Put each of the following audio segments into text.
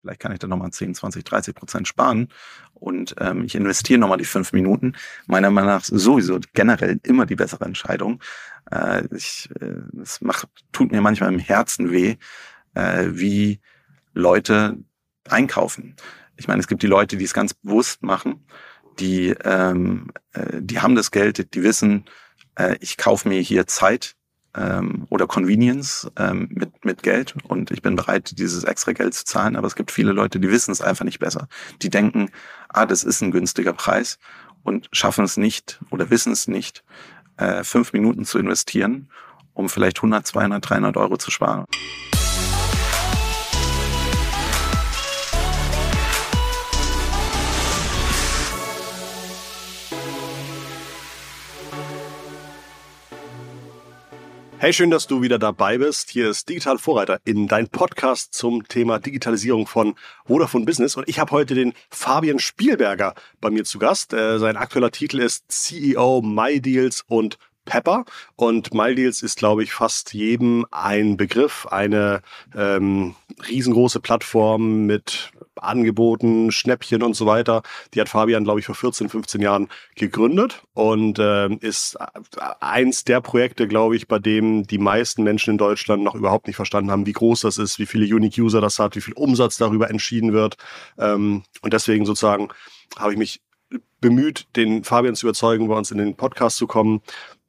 vielleicht kann ich da nochmal 10, 20, 30 Prozent sparen und ähm, ich investiere nochmal die fünf Minuten. Meiner Meinung nach sowieso generell immer die bessere Entscheidung. Äh, ich, äh, es macht, tut mir manchmal im Herzen weh, äh, wie Leute einkaufen. Ich meine, es gibt die Leute, die es ganz bewusst machen, die, ähm, äh, die haben das Geld, die wissen, äh, ich kaufe mir hier Zeit ähm, oder Convenience ähm, mit, mit Geld und ich bin bereit, dieses extra Geld zu zahlen. Aber es gibt viele Leute, die wissen es einfach nicht besser. Die denken, ah, das ist ein günstiger Preis und schaffen es nicht oder wissen es nicht, äh, fünf Minuten zu investieren, um vielleicht 100, 200, 300 Euro zu sparen. Hey, schön, dass du wieder dabei bist. Hier ist Digital Vorreiter in dein Podcast zum Thema Digitalisierung von Vodafone Business. Und ich habe heute den Fabian Spielberger bei mir zu Gast. Äh, sein aktueller Titel ist CEO MyDeals und Pepper. Und MyDeals ist, glaube ich, fast jedem ein Begriff. Eine ähm, riesengroße Plattform mit Angeboten, Schnäppchen und so weiter. Die hat Fabian, glaube ich, vor 14, 15 Jahren gegründet und äh, ist eins der Projekte, glaube ich, bei dem die meisten Menschen in Deutschland noch überhaupt nicht verstanden haben, wie groß das ist, wie viele Unique User das hat, wie viel Umsatz darüber entschieden wird. Ähm, und deswegen sozusagen habe ich mich bemüht, den Fabian zu überzeugen, bei uns in den Podcast zu kommen.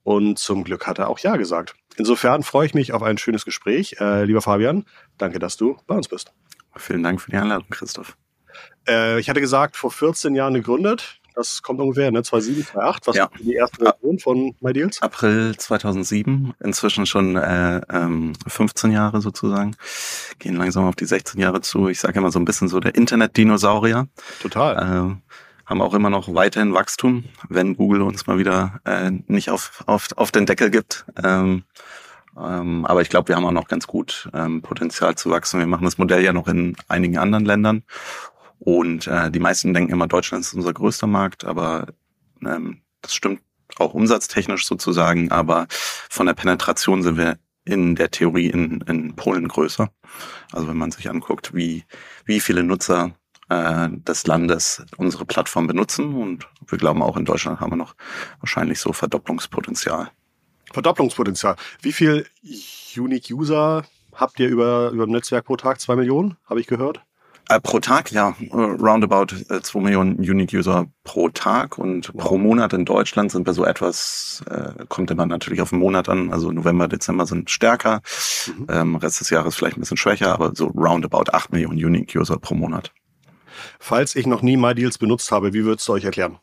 Und zum Glück hat er auch Ja gesagt. Insofern freue ich mich auf ein schönes Gespräch. Äh, lieber Fabian, danke, dass du bei uns bist. Vielen Dank für die Einladung, Christoph. Äh, ich hatte gesagt, vor 14 Jahren gegründet. Das kommt ungefähr, ne? 2007, 2008. Was ja. war die erste Version von MyDeals? April 2007. Inzwischen schon äh, ähm, 15 Jahre sozusagen. Gehen langsam auf die 16 Jahre zu. Ich sage immer so ein bisschen so der Internet-Dinosaurier. Total. Äh, haben auch immer noch weiterhin Wachstum, wenn Google uns mal wieder äh, nicht auf, auf, auf den Deckel gibt. Ähm, ähm, aber ich glaube, wir haben auch noch ganz gut ähm, Potenzial zu wachsen. Wir machen das Modell ja noch in einigen anderen Ländern. Und äh, die meisten denken immer, Deutschland ist unser größter Markt, aber ähm, das stimmt auch umsatztechnisch sozusagen, aber von der Penetration sind wir in der Theorie in, in Polen größer. Also wenn man sich anguckt, wie, wie viele Nutzer äh, des Landes unsere Plattform benutzen und wir glauben auch in Deutschland haben wir noch wahrscheinlich so Verdopplungspotenzial. Verdopplungspotenzial. Wie viel Unique User habt ihr über, über dem Netzwerk pro Tag? Zwei Millionen, habe ich gehört? Äh, pro Tag, ja. Roundabout äh, zwei Millionen Unique User pro Tag und wow. pro Monat in Deutschland sind wir so etwas, äh, kommt immer natürlich auf den Monat an. Also November, Dezember sind stärker. Mhm. Ähm, Rest des Jahres vielleicht ein bisschen schwächer, aber so roundabout acht Millionen Unique User pro Monat. Falls ich noch nie MyDeals benutzt habe, wie würdest du euch erklären?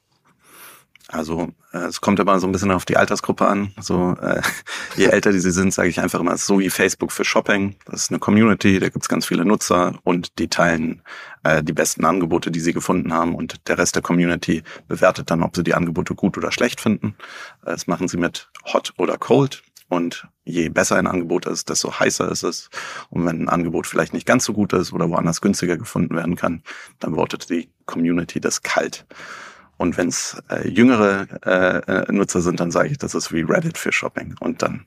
Also äh, es kommt immer so ein bisschen auf die Altersgruppe an. So äh, je älter die sie sind, sage ich einfach immer, so wie Facebook für Shopping. Das ist eine Community, da gibt's ganz viele Nutzer und die teilen äh, die besten Angebote, die sie gefunden haben und der Rest der Community bewertet dann, ob sie die Angebote gut oder schlecht finden. Äh, das machen sie mit Hot oder Cold. Und je besser ein Angebot ist, desto heißer ist es. Und wenn ein Angebot vielleicht nicht ganz so gut ist oder woanders günstiger gefunden werden kann, dann wortet die Community das kalt. Und wenn es äh, jüngere äh, äh, Nutzer sind, dann sage ich, das ist wie Reddit für Shopping. Und dann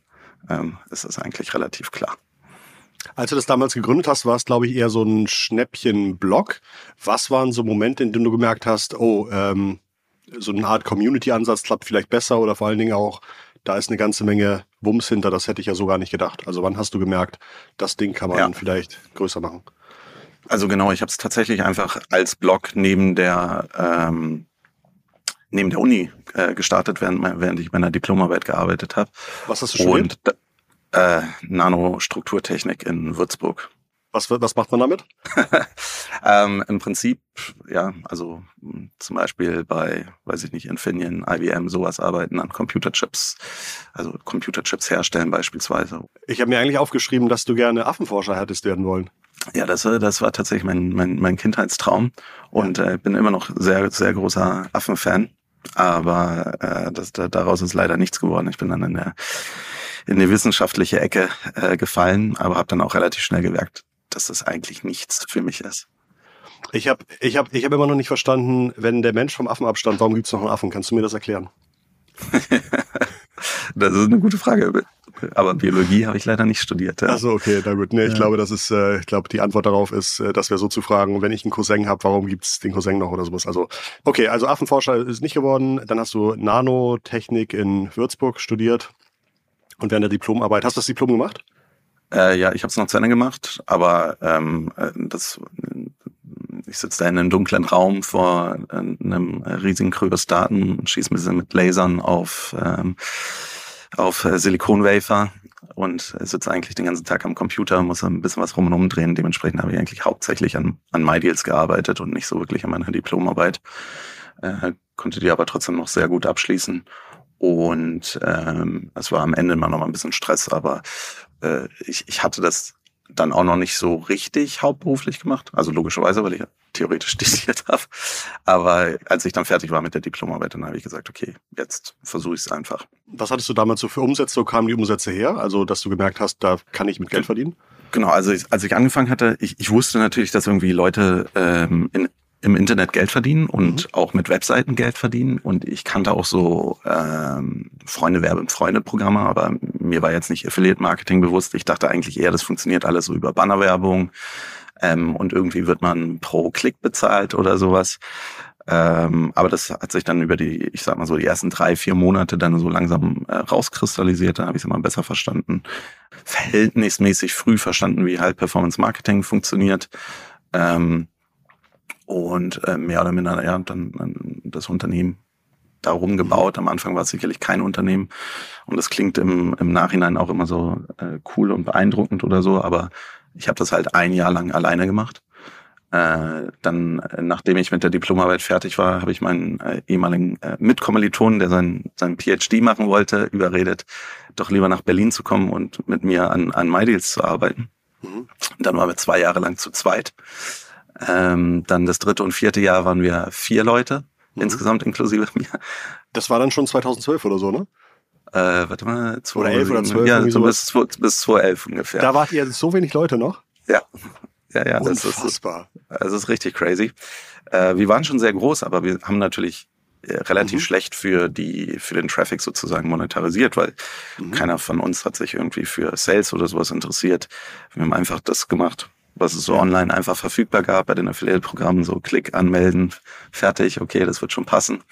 ähm, ist es eigentlich relativ klar. Als du das damals gegründet hast, war es, glaube ich, eher so ein Schnäppchen-Blog. Was waren so Momente, in denen du gemerkt hast, oh, ähm, so eine Art Community-Ansatz klappt vielleicht besser oder vor allen Dingen auch, da ist eine ganze Menge Wumms hinter, das hätte ich ja so gar nicht gedacht. Also wann hast du gemerkt, das Ding kann man ja. vielleicht größer machen? Also genau, ich habe es tatsächlich einfach als Blog neben der ähm, neben der Uni äh, gestartet, während, während ich meiner Diplomarbeit gearbeitet habe. Was hast du studiert? Und, äh, Nanostrukturtechnik in Würzburg. Was, was macht man damit? ähm, Im Prinzip, ja, also zum Beispiel bei, weiß ich nicht, Infineon, IBM, sowas arbeiten an Computerchips, also Computerchips herstellen beispielsweise. Ich habe mir eigentlich aufgeschrieben, dass du gerne Affenforscher hättest werden wollen. Ja, das, das war tatsächlich mein, mein, mein Kindheitstraum und äh, bin immer noch sehr, sehr großer Affenfan. Aber äh, das, da, daraus ist leider nichts geworden. Ich bin dann in der in die wissenschaftliche Ecke äh, gefallen, aber habe dann auch relativ schnell gemerkt, dass das eigentlich nichts für mich ist. Ich habe ich hab, ich hab immer noch nicht verstanden, wenn der Mensch vom Affen abstand, warum gibt es noch einen Affen? Kannst du mir das erklären? Das ist eine gute Frage. Aber Biologie habe ich leider nicht studiert. Ja. Also okay, na gut. Nee, ich ja. glaube, das ist, äh, ich glaube, die Antwort darauf ist, äh, das wäre so zu fragen, wenn ich einen Cousin habe, warum gibt's den Cousin noch oder sowas. Also, okay, also Affenforscher ist nicht geworden. Dann hast du Nanotechnik in Würzburg studiert und während der Diplomarbeit. Hast du das Diplom gemacht? Äh, ja, ich habe es noch zu Ende gemacht, aber ähm, äh, das ich sitze da in einem dunklen Raum vor äh, einem riesigen Kryostaten und schieße bisschen mit Lasern auf, ähm, auf äh, Silikonwafer und sitze eigentlich den ganzen Tag am Computer, muss ein bisschen was rum und umdrehen. Dementsprechend habe ich eigentlich hauptsächlich an, an MyDeals gearbeitet und nicht so wirklich an meiner Diplomarbeit. Äh, konnte die aber trotzdem noch sehr gut abschließen. Und ähm, es war am Ende immer noch mal ein bisschen Stress, aber äh, ich, ich hatte das dann auch noch nicht so richtig hauptberuflich gemacht. Also logischerweise, weil ich ja theoretisch studiert habe. Aber als ich dann fertig war mit der Diplomarbeit, dann habe ich gesagt, okay, jetzt versuche ich es einfach. Was hattest du damals so für Umsätze? Wo kamen die Umsätze her? Also, dass du gemerkt hast, da kann ich mit Geld verdienen? Genau, also ich, als ich angefangen hatte, ich, ich wusste natürlich, dass irgendwie Leute ähm, in im Internet Geld verdienen und mhm. auch mit Webseiten Geld verdienen. Und ich kannte auch so ähm, Freunde Werbe Freunde Programme, aber mir war jetzt nicht Affiliate Marketing bewusst. Ich dachte eigentlich eher, das funktioniert alles so über Bannerwerbung ähm, und irgendwie wird man pro Klick bezahlt oder sowas. Ähm, aber das hat sich dann über die, ich sag mal so, die ersten drei, vier Monate dann so langsam äh, rauskristallisiert. Da habe ich es immer besser verstanden. Verhältnismäßig früh verstanden, wie halt Performance Marketing funktioniert. Ähm, und äh, mehr oder minder ja, dann, dann das Unternehmen darum gebaut. Am Anfang war es sicherlich kein Unternehmen und das klingt im, im Nachhinein auch immer so äh, cool und beeindruckend oder so, aber ich habe das halt ein Jahr lang alleine gemacht. Äh, dann, äh, nachdem ich mit der Diplomarbeit fertig war, habe ich meinen äh, ehemaligen äh, Mitkommilitonen, der sein, sein PhD machen wollte, überredet, doch lieber nach Berlin zu kommen und mit mir an, an MyDeals zu arbeiten. Mhm. Dann waren wir zwei Jahre lang zu zweit. Ähm, dann das dritte und vierte Jahr waren wir vier Leute, mhm. insgesamt inklusive mir. Das war dann schon 2012 oder so, ne? Äh, warte mal, 2, oder 11 oder 12? Ja, so bis, bis 2011 ungefähr. Da wart ihr so wenig Leute noch? Ja. Ja, ja, das ist, das ist richtig crazy. Äh, wir waren schon sehr groß, aber wir haben natürlich äh, relativ mhm. schlecht für die für den Traffic sozusagen monetarisiert, weil mhm. keiner von uns hat sich irgendwie für Sales oder sowas interessiert. Wir haben einfach das gemacht, was es so online einfach verfügbar gab bei den Affiliate-Programmen, so Klick anmelden, fertig, okay, das wird schon passen.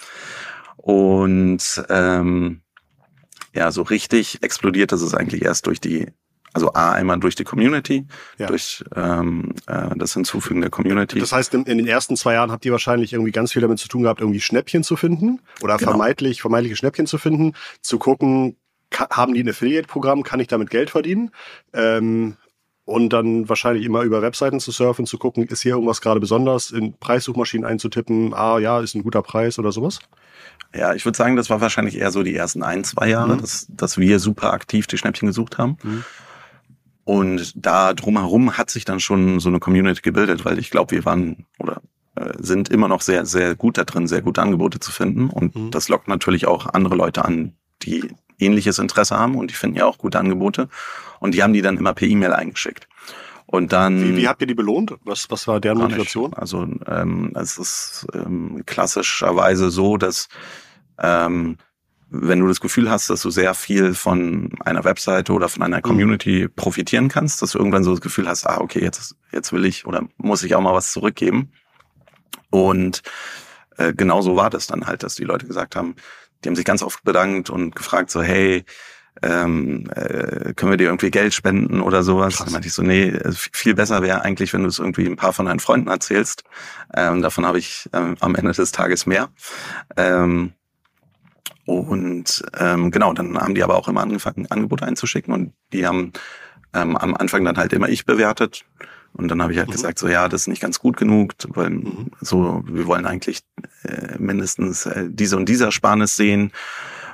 Und ähm, ja, so richtig explodiert das ist eigentlich erst durch die, also A, einmal durch die Community, ja. durch ähm, äh, das Hinzufügen der Community. Das heißt, in, in, den ersten zwei Jahren habt ihr wahrscheinlich irgendwie ganz viel damit zu tun gehabt, irgendwie Schnäppchen zu finden oder genau. vermeintlich, vermeintliche Schnäppchen zu finden, zu gucken, haben die ein Affiliate-Programm, kann ich damit Geld verdienen? Ähm, und dann wahrscheinlich immer über Webseiten zu surfen, zu gucken, ist hier irgendwas gerade besonders, in Preissuchmaschinen einzutippen, ah ja, ist ein guter Preis oder sowas? Ja, ich würde sagen, das war wahrscheinlich eher so die ersten ein, zwei Jahre, mhm. dass, dass wir super aktiv die Schnäppchen gesucht haben. Mhm. Und da drumherum hat sich dann schon so eine Community gebildet, weil ich glaube, wir waren oder äh, sind immer noch sehr, sehr gut da drin, sehr gute Angebote zu finden. Und mhm. das lockt natürlich auch andere Leute an, die ähnliches Interesse haben und die finden ja auch gute Angebote. Und die haben die dann immer per E-Mail eingeschickt. Und dann. Wie, wie habt ihr die belohnt? Was, was war deren Motivation? Also ähm, es ist ähm, klassischerweise so, dass ähm, wenn du das Gefühl hast, dass du sehr viel von einer Webseite oder von einer mhm. Community mhm. profitieren kannst, dass du irgendwann so das Gefühl hast, ah, okay, jetzt, jetzt will ich oder muss ich auch mal was zurückgeben. Und äh, genau so war das dann halt, dass die Leute gesagt haben, die haben sich ganz oft bedankt und gefragt so, hey, ähm, äh, können wir dir irgendwie Geld spenden oder sowas? Krass. Dann meinte ich so, nee, äh, viel besser wäre eigentlich, wenn du es irgendwie ein paar von deinen Freunden erzählst. Ähm, davon habe ich ähm, am Ende des Tages mehr. Ähm, und ähm, genau, dann haben die aber auch immer angefangen, Angebote einzuschicken und die haben ähm, am Anfang dann halt immer ich bewertet. Und dann habe ich halt mhm. gesagt, so ja, das ist nicht ganz gut genug, weil mhm. so, wir wollen eigentlich äh, mindestens äh, diese und dieser Sparnis sehen.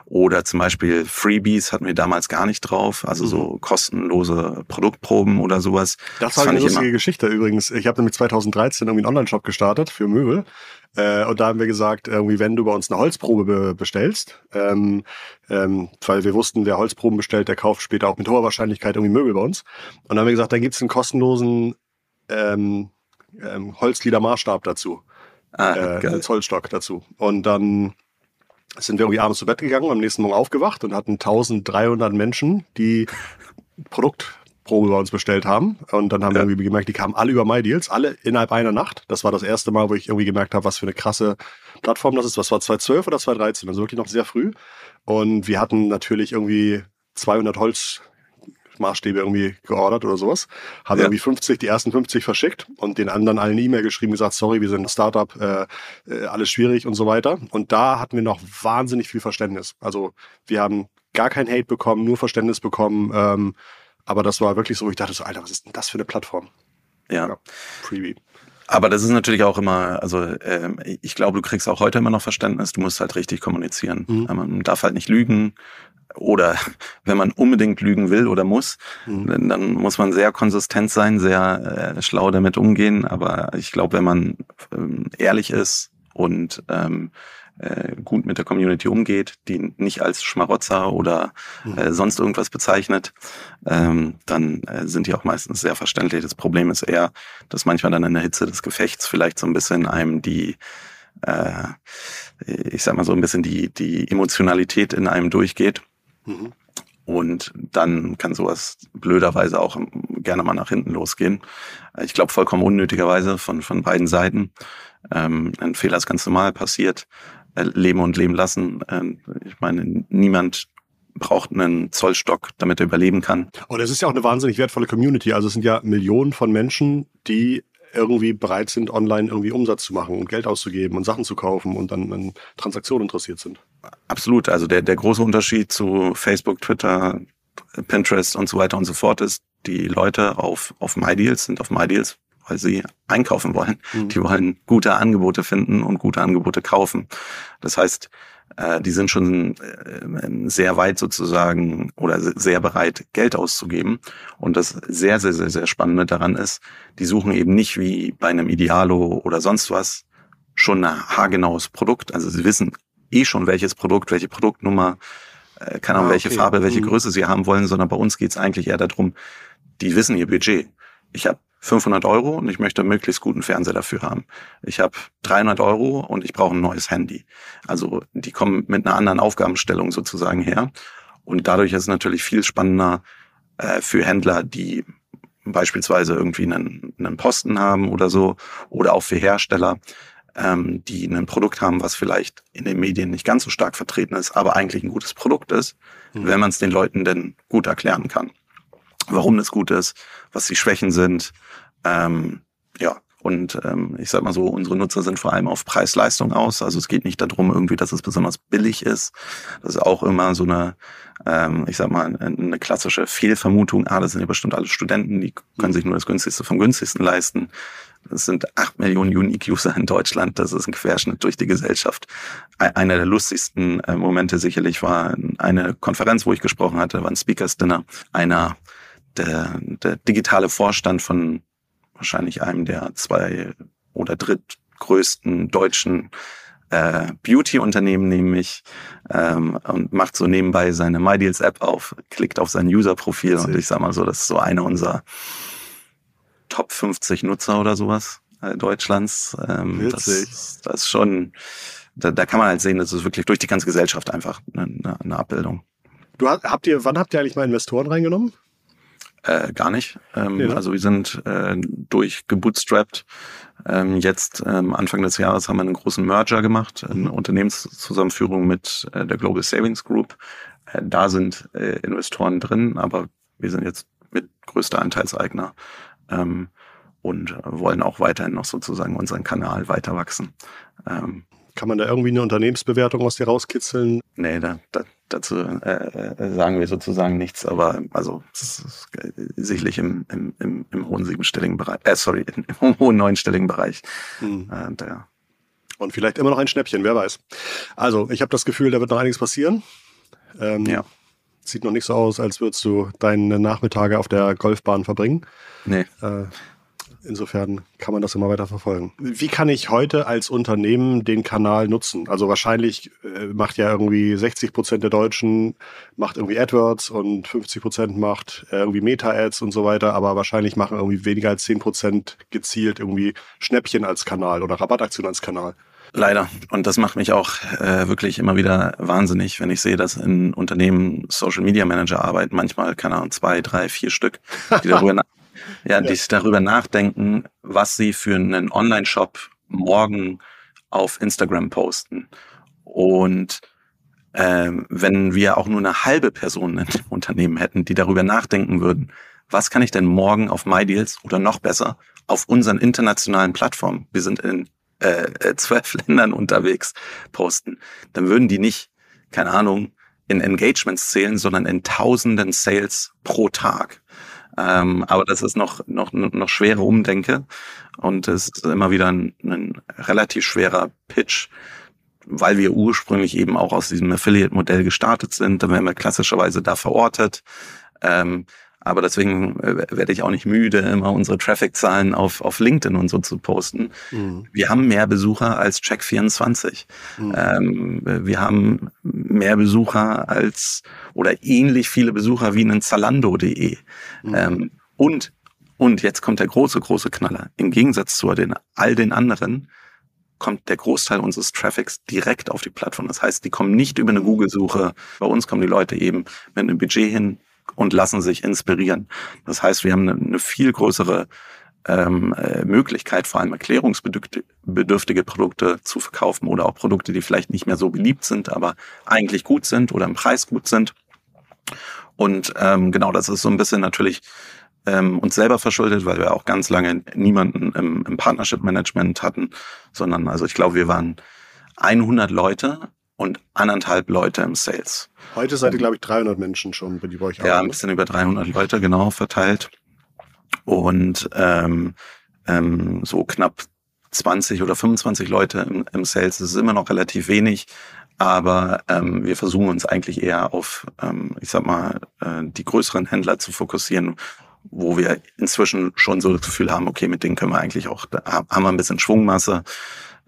Oder zum Beispiel Freebies hatten wir damals gar nicht drauf, also so mhm. kostenlose Produktproben oder sowas. Das, das war eine lustige Geschichte übrigens. Ich habe nämlich 2013 irgendwie einen Online-Shop gestartet für Möbel. Äh, und da haben wir gesagt, irgendwie, wenn du bei uns eine Holzprobe be bestellst, ähm, ähm, weil wir wussten, wer Holzproben bestellt, der kauft später auch mit hoher Wahrscheinlichkeit irgendwie Möbel bei uns. Und dann haben wir gesagt, dann gibt's einen kostenlosen ähm, ähm, Holzliedermaßstab dazu. Ah, äh, als Holzstock dazu. Und dann sind wir irgendwie abends zu Bett gegangen, am nächsten Morgen aufgewacht und hatten 1300 Menschen, die Produktprobe bei uns bestellt haben. Und dann haben ja. wir irgendwie gemerkt, die kamen alle über MyDeals, alle innerhalb einer Nacht. Das war das erste Mal, wo ich irgendwie gemerkt habe, was für eine krasse Plattform das ist. Was war 2012 oder 2013? Also wirklich noch sehr früh. Und wir hatten natürlich irgendwie 200 Holz Maßstäbe irgendwie geordert oder sowas. Haben ja. irgendwie 50, die ersten 50 verschickt und den anderen allen E-Mail geschrieben, gesagt, sorry, wir sind ein Startup, äh, äh, alles schwierig und so weiter. Und da hatten wir noch wahnsinnig viel Verständnis. Also wir haben gar kein Hate bekommen, nur Verständnis bekommen. Ähm, aber das war wirklich so, ich dachte so, Alter, was ist denn das für eine Plattform? Ja. ja Freebie. Aber das ist natürlich auch immer, also äh, ich glaube, du kriegst auch heute immer noch Verständnis, du musst halt richtig kommunizieren. Mhm. Man darf halt nicht lügen, oder wenn man unbedingt lügen will oder muss, mhm. dann muss man sehr konsistent sein, sehr äh, schlau damit umgehen. Aber ich glaube, wenn man ähm, ehrlich ist und ähm, äh, gut mit der Community umgeht, die nicht als Schmarotzer oder mhm. äh, sonst irgendwas bezeichnet, ähm, dann äh, sind die auch meistens sehr verständlich. Das Problem ist eher, dass manchmal dann in der Hitze des Gefechts vielleicht so ein bisschen einem die äh, ich sag mal so ein bisschen die, die Emotionalität in einem durchgeht Mhm. Und dann kann sowas blöderweise auch gerne mal nach hinten losgehen. Ich glaube vollkommen unnötigerweise von, von beiden Seiten. Ähm, ein Fehler ist ganz normal passiert. Äh, leben und leben lassen. Äh, ich meine, niemand braucht einen Zollstock, damit er überleben kann. Und es ist ja auch eine wahnsinnig wertvolle Community. Also es sind ja Millionen von Menschen, die irgendwie bereit sind, online irgendwie Umsatz zu machen und Geld auszugeben und Sachen zu kaufen und dann an Transaktionen interessiert sind. Absolut. Also der, der große Unterschied zu Facebook, Twitter, Pinterest und so weiter und so fort ist, die Leute auf, auf MyDeals sind auf MyDeals, weil sie einkaufen wollen. Mhm. Die wollen gute Angebote finden und gute Angebote kaufen. Das heißt, äh, die sind schon äh, sehr weit sozusagen oder sehr bereit, Geld auszugeben. Und das sehr, sehr, sehr, sehr Spannende daran ist, die suchen eben nicht wie bei einem Idealo oder sonst was schon ein haargenaues Produkt. Also sie wissen eh schon, welches Produkt, welche Produktnummer, äh, keine Ahnung, ah, okay. welche Farbe, welche mhm. Größe sie haben wollen, sondern bei uns geht's eigentlich eher darum, die wissen ihr Budget. Ich habe 500 Euro und ich möchte möglichst guten Fernseher dafür haben. Ich habe 300 Euro und ich brauche ein neues Handy. Also die kommen mit einer anderen Aufgabenstellung sozusagen her. Und dadurch ist es natürlich viel spannender äh, für Händler, die beispielsweise irgendwie einen, einen Posten haben oder so, oder auch für Hersteller, ähm, die ein Produkt haben, was vielleicht in den Medien nicht ganz so stark vertreten ist, aber eigentlich ein gutes Produkt ist, mhm. wenn man es den Leuten denn gut erklären kann warum das gut ist, was die Schwächen sind. Ähm, ja, und ähm, ich sag mal so, unsere Nutzer sind vor allem auf Preis-Leistung aus. Also es geht nicht darum, irgendwie, dass es besonders billig ist. Das ist auch immer so eine, ähm, ich sag mal, eine klassische Fehlvermutung. Ah, das sind ja bestimmt alle Studenten, die können sich nur das günstigste vom günstigsten leisten. Es sind acht Millionen Unique-User in Deutschland. Das ist ein Querschnitt durch die Gesellschaft. Einer der lustigsten äh, Momente sicherlich war eine Konferenz, wo ich gesprochen hatte, war ein Speakers Dinner. Einer der, der digitale Vorstand von wahrscheinlich einem der zwei oder drittgrößten deutschen äh, Beauty-Unternehmen nämlich ähm, und macht so nebenbei seine MyDeals-App auf, klickt auf sein User-Profil und ich sag mal so, das ist so einer unserer Top 50 Nutzer oder sowas äh, Deutschlands. Ähm, das, das ist schon, da, da kann man halt sehen, das ist wirklich durch die ganze Gesellschaft einfach eine, eine Abbildung. Du habt ihr, wann habt ihr eigentlich mal Investoren reingenommen? Äh, gar nicht. Ähm, ja. Also wir sind äh, durch gebootstrapped. Ähm, jetzt ähm, Anfang des Jahres haben wir einen großen Merger gemacht, eine mhm. Unternehmenszusammenführung mit äh, der Global Savings Group. Äh, da sind äh, Investoren drin, aber wir sind jetzt mit größter Anteilseigner ähm, und wollen auch weiterhin noch sozusagen unseren Kanal weiter wachsen. Ähm, Kann man da irgendwie eine Unternehmensbewertung aus dir rauskitzeln? Nee, da, da, dazu äh, äh, sagen wir sozusagen nichts, aber also sicherlich im, im, im, im hohen siebenstelligen Bereich, äh, sorry, im hohen neunstelligen Bereich. Hm. Äh, der, und vielleicht immer noch ein Schnäppchen, wer weiß. Also, ich habe das Gefühl, da wird noch einiges passieren. Ähm, ja. Sieht noch nicht so aus, als würdest du deine Nachmittage auf der Golfbahn verbringen. Nee. Äh, insofern kann man das immer weiter verfolgen. Wie kann ich heute als Unternehmen den Kanal nutzen? Also wahrscheinlich äh, macht ja irgendwie 60 Prozent der Deutschen macht irgendwie AdWords und 50 Prozent macht äh, irgendwie Meta-Ads und so weiter, aber wahrscheinlich machen irgendwie weniger als 10 Prozent gezielt irgendwie Schnäppchen als Kanal oder Rabattaktion als Kanal. Leider. Und das macht mich auch äh, wirklich immer wieder wahnsinnig, wenn ich sehe, dass in Unternehmen Social Media Manager arbeiten, manchmal, keine Ahnung, zwei, drei, vier Stück, die darüber, ja, die darüber nachdenken, was sie für einen Online-Shop morgen auf Instagram posten. Und ähm, wenn wir auch nur eine halbe Person in dem Unternehmen hätten, die darüber nachdenken würden, was kann ich denn morgen auf MyDeals oder noch besser auf unseren internationalen Plattformen, wir sind in äh, äh, zwölf Ländern unterwegs posten, dann würden die nicht, keine Ahnung, in Engagements zählen, sondern in tausenden Sales pro Tag. Ähm, aber das ist noch, noch, noch schwere Umdenke und es ist immer wieder ein, ein relativ schwerer Pitch, weil wir ursprünglich eben auch aus diesem Affiliate-Modell gestartet sind. Da werden wir klassischerweise da verortet. Ähm, aber deswegen äh, werde ich auch nicht müde, immer unsere Traffic-Zahlen auf, auf LinkedIn und so zu posten. Mhm. Wir haben mehr Besucher als Check24. Mhm. Ähm, wir haben mehr Besucher als oder ähnlich viele Besucher wie einen Zalando.de. Mhm. Ähm, und, und jetzt kommt der große, große Knaller. Im Gegensatz zu den, all den anderen kommt der Großteil unseres Traffics direkt auf die Plattform. Das heißt, die kommen nicht über eine Google-Suche. Bei uns kommen die Leute eben mit einem Budget hin, und lassen sich inspirieren. Das heißt, wir haben eine, viel größere ähm, äh, Möglichkeit, vor allem erklärungsbedürftige Produkte zu verkaufen oder auch Produkte, die vielleicht nicht mehr so beliebt sind, aber eigentlich gut sind oder im Preis gut sind. Und ähm, genau, das ist so ein bisschen natürlich ähm, uns selber verschuldet, weil wir auch ganz lange niemanden im, im Partnership Management hatten, sondern also ich glaube, wir waren 100 Leute und anderthalb Leute im Sales. Heute seid ihr, glaube ich, 300 Menschen schon, wenn die bei euch Ja, ein bisschen über 300 Leute genau verteilt. Und ähm, ähm, so knapp 20 oder 25 Leute im, im Sales. Das ist immer noch relativ wenig, aber ähm, wir versuchen uns eigentlich eher auf, ähm, ich sag mal, äh, die größeren Händler zu fokussieren, wo wir inzwischen schon so das Gefühl haben, okay, mit denen können wir eigentlich auch, da haben wir ein bisschen Schwungmasse.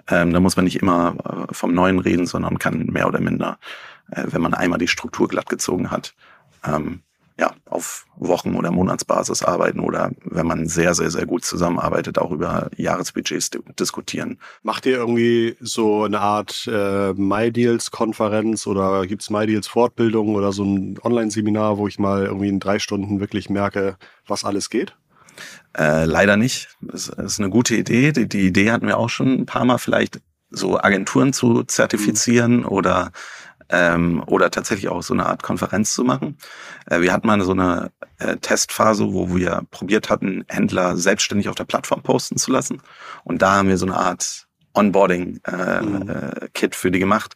Ähm, da muss man nicht immer äh, vom Neuen reden, sondern kann mehr oder minder, äh, wenn man einmal die Struktur glatt gezogen hat, ähm, ja, auf Wochen- oder Monatsbasis arbeiten oder wenn man sehr, sehr, sehr gut zusammenarbeitet, auch über Jahresbudgets diskutieren. Macht ihr irgendwie so eine Art äh, MyDeals-Konferenz oder gibt's MyDeals-Fortbildung oder so ein Online-Seminar, wo ich mal irgendwie in drei Stunden wirklich merke, was alles geht? Äh, leider nicht. Das ist eine gute Idee. Die, die, Idee hatten wir auch schon ein paar Mal, vielleicht so Agenturen zu zertifizieren mhm. oder ähm, oder tatsächlich auch so eine Art Konferenz zu machen. Äh, wir hatten mal so eine äh, Testphase, wo wir probiert hatten, Händler selbstständig auf der Plattform posten zu lassen. Und da haben wir so eine Art Onboarding-Kit äh, mhm. äh, für die gemacht.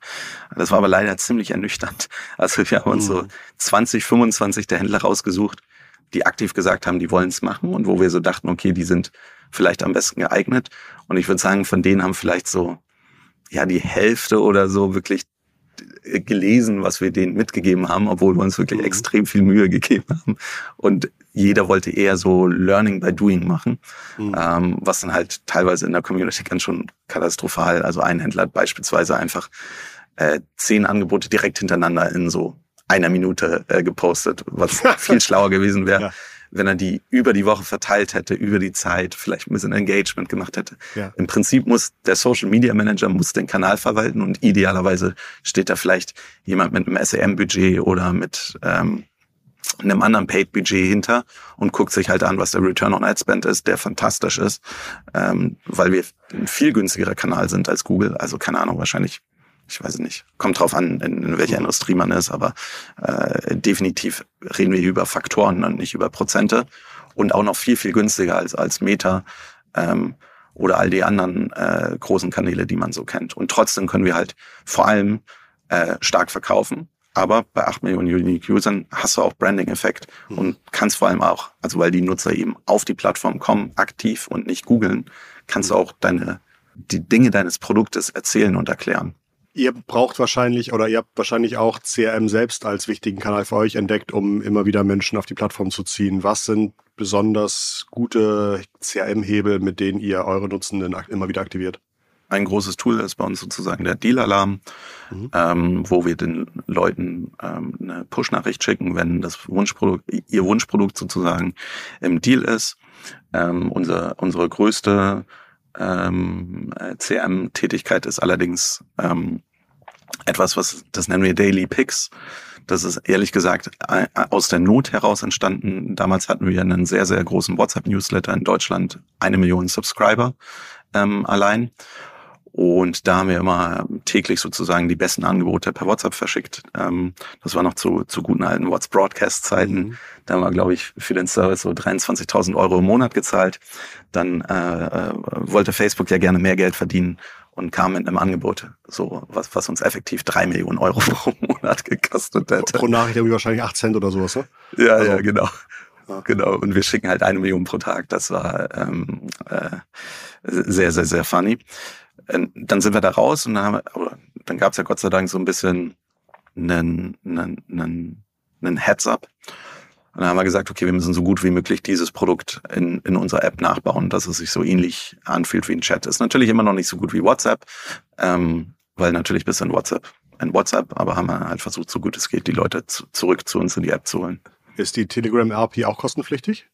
Das war aber leider ziemlich ernüchternd. Also wir haben uns mhm. so 20, 25 der Händler rausgesucht, die aktiv gesagt haben, die wollen es machen und wo wir so dachten, okay, die sind vielleicht am besten geeignet. Und ich würde sagen, von denen haben vielleicht so, ja, die Hälfte oder so wirklich gelesen, was wir denen mitgegeben haben, obwohl wir uns wirklich mhm. extrem viel Mühe gegeben haben. Und jeder wollte eher so Learning by Doing machen, mhm. ähm, was dann halt teilweise in der Community ganz schon katastrophal. Also ein Händler hat beispielsweise einfach äh, zehn Angebote direkt hintereinander in so einer Minute äh, gepostet, was viel schlauer gewesen wäre, ja. wenn er die über die Woche verteilt hätte, über die Zeit, vielleicht ein bisschen Engagement gemacht hätte. Ja. Im Prinzip muss der Social Media Manager muss den Kanal verwalten und idealerweise steht da vielleicht jemand mit einem SEM-Budget oder mit ähm, einem anderen Paid-Budget hinter und guckt sich halt an, was der Return on Ad Spend ist, der fantastisch ist, ähm, weil wir ein viel günstigerer Kanal sind als Google. Also keine Ahnung, wahrscheinlich ich weiß nicht, kommt drauf an, in, in welcher Industrie man ist, aber äh, definitiv reden wir über Faktoren und nicht über Prozente und auch noch viel, viel günstiger als, als Meta ähm, oder all die anderen äh, großen Kanäle, die man so kennt. Und trotzdem können wir halt vor allem äh, stark verkaufen. Aber bei 8 Millionen Unique Usern hast du auch Branding-Effekt mhm. und kannst vor allem auch, also weil die Nutzer eben auf die Plattform kommen, aktiv und nicht googeln, kannst du auch deine, die Dinge deines Produktes erzählen und erklären. Ihr braucht wahrscheinlich oder ihr habt wahrscheinlich auch CRM selbst als wichtigen Kanal für euch entdeckt, um immer wieder Menschen auf die Plattform zu ziehen. Was sind besonders gute CRM-Hebel, mit denen ihr eure Nutzenden immer wieder aktiviert? Ein großes Tool ist bei uns sozusagen der Deal-Alarm, mhm. ähm, wo wir den Leuten ähm, eine Push-Nachricht schicken, wenn das Wunschprodukt, ihr Wunschprodukt sozusagen im Deal ist. Ähm, unser, unsere größte ähm, CM-Tätigkeit ist allerdings ähm, etwas, was das nennen wir Daily Picks. Das ist ehrlich gesagt aus der Not heraus entstanden. Damals hatten wir einen sehr, sehr großen WhatsApp-Newsletter in Deutschland, eine Million Subscriber ähm, allein. Und da haben wir immer täglich sozusagen die besten Angebote per WhatsApp verschickt. Ähm, das war noch zu, zu guten alten WhatsApp-Broadcast-Zeiten. Mhm. Da haben wir, glaube ich, für den Service so 23.000 Euro im Monat gezahlt. Dann äh, äh, wollte Facebook ja gerne mehr Geld verdienen und kam mit einem Angebot, so was, was uns effektiv drei Millionen Euro pro Monat gekostet hätte. Pro Nachricht irgendwie wahrscheinlich acht Cent oder sowas, ne? Ja, also, ja, genau. Genau, und wir schicken halt eine Million pro Tag. Das war ähm, äh, sehr, sehr, sehr funny. Ähm, dann sind wir da raus und dann, dann gab es ja Gott sei Dank so ein bisschen einen, einen, einen, einen Heads-up. Und dann haben wir gesagt, okay, wir müssen so gut wie möglich dieses Produkt in, in unserer App nachbauen, dass es sich so ähnlich anfühlt wie ein Chat. Ist natürlich immer noch nicht so gut wie WhatsApp, ähm, weil natürlich bis in WhatsApp, in WhatsApp, aber haben wir halt versucht, so gut es geht, die Leute zu, zurück zu uns in die App zu holen. Ist die Telegram RP auch kostenpflichtig?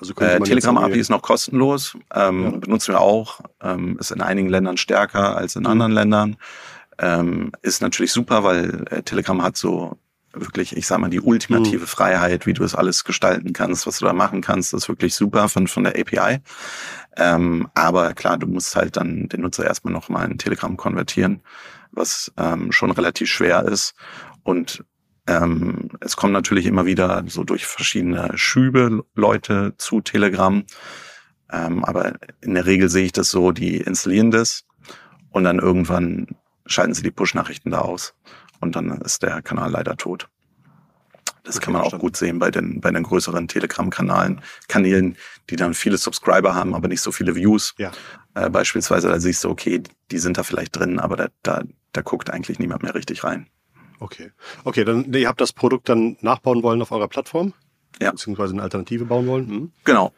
Also äh, Telegram-API ist noch kostenlos, ähm, ja. benutzen wir auch, ähm, ist in einigen Ländern stärker als in anderen Ländern. Ähm, ist natürlich super, weil äh, Telegram hat so wirklich, ich sag mal, die ultimative mhm. Freiheit, wie du es alles gestalten kannst, was du da machen kannst, ist wirklich super von, von der API. Ähm, aber klar, du musst halt dann den Nutzer erstmal nochmal in Telegram konvertieren, was ähm, schon relativ schwer ist. Und ähm, es kommen natürlich immer wieder so durch verschiedene Schübe Leute zu Telegram. Ähm, aber in der Regel sehe ich das so, die installieren das und dann irgendwann schalten sie die Push-Nachrichten da aus und dann ist der Kanal leider tot. Das okay, kann man auch gut sehen bei den, bei den größeren Telegram-Kanalen, Kanälen, die dann viele Subscriber haben, aber nicht so viele Views. Ja. Äh, beispielsweise, da siehst du, okay, die sind da vielleicht drin, aber da, da, da guckt eigentlich niemand mehr richtig rein. Okay. Okay, dann ihr habt das Produkt dann nachbauen wollen auf eurer Plattform? Ja. Beziehungsweise eine Alternative bauen wollen? Mhm. Genau.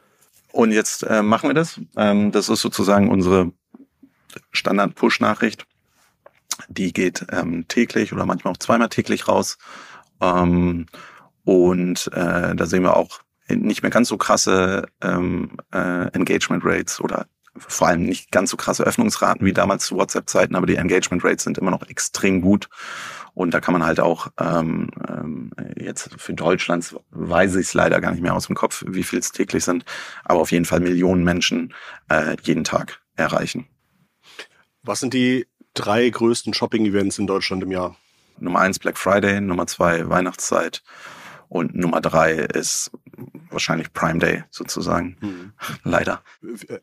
Und jetzt äh, machen wir das. Ähm, das ist sozusagen unsere Standard-Push-Nachricht. Die geht ähm, täglich oder manchmal auch zweimal täglich raus. Ähm, und äh, da sehen wir auch nicht mehr ganz so krasse ähm, äh, Engagement Rates oder vor allem nicht ganz so krasse Öffnungsraten wie damals zu WhatsApp-Zeiten, aber die Engagement Rates sind immer noch extrem gut. Und da kann man halt auch ähm, ähm, jetzt für Deutschland weiß ich es leider gar nicht mehr aus dem Kopf, wie viel es täglich sind, aber auf jeden Fall Millionen Menschen äh, jeden Tag erreichen. Was sind die drei größten Shopping-Events in Deutschland im Jahr? Nummer eins Black Friday, Nummer zwei Weihnachtszeit und Nummer drei ist wahrscheinlich Prime Day sozusagen. Mhm. Leider.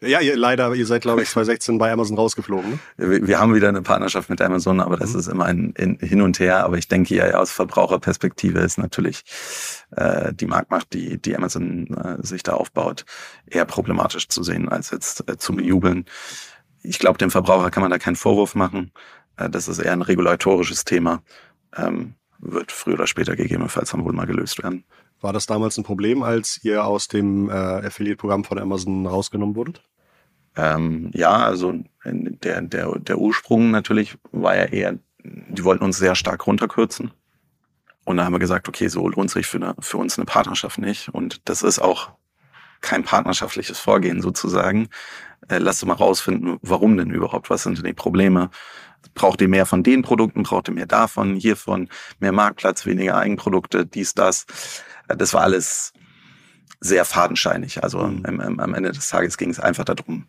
Ja, ihr, leider, ihr seid, glaube ich, 2016 bei Amazon rausgeflogen. Ne? Wir, wir, haben wieder eine Partnerschaft mit Amazon, aber das mhm. ist immer ein, ein, Hin und Her. Aber ich denke ja, aus Verbraucherperspektive ist natürlich äh, die Marktmacht, die, die Amazon äh, sich da aufbaut, eher problematisch zu sehen, als jetzt äh, zu bejubeln. Ich glaube, dem Verbraucher kann man da keinen Vorwurf machen. Äh, das ist eher ein regulatorisches Thema. Ähm, wird früher oder später gegebenenfalls dann wohl mal gelöst werden. War das damals ein Problem, als ihr aus dem äh, Affiliate-Programm von Amazon rausgenommen wurdet? Ähm, ja, also der, der, der Ursprung natürlich war ja eher, die wollten uns sehr stark runterkürzen. Und da haben wir gesagt, okay, so lohnt sich für, eine, für uns eine Partnerschaft nicht. Und das ist auch kein partnerschaftliches Vorgehen sozusagen. Äh, lasst mal rausfinden, warum denn überhaupt, was sind denn die Probleme? Braucht ihr mehr von den Produkten? Braucht ihr mehr davon, hiervon? Mehr Marktplatz, weniger Eigenprodukte, dies, das. Das war alles sehr fadenscheinig. Also mhm. am, am, am Ende des Tages ging es einfach darum,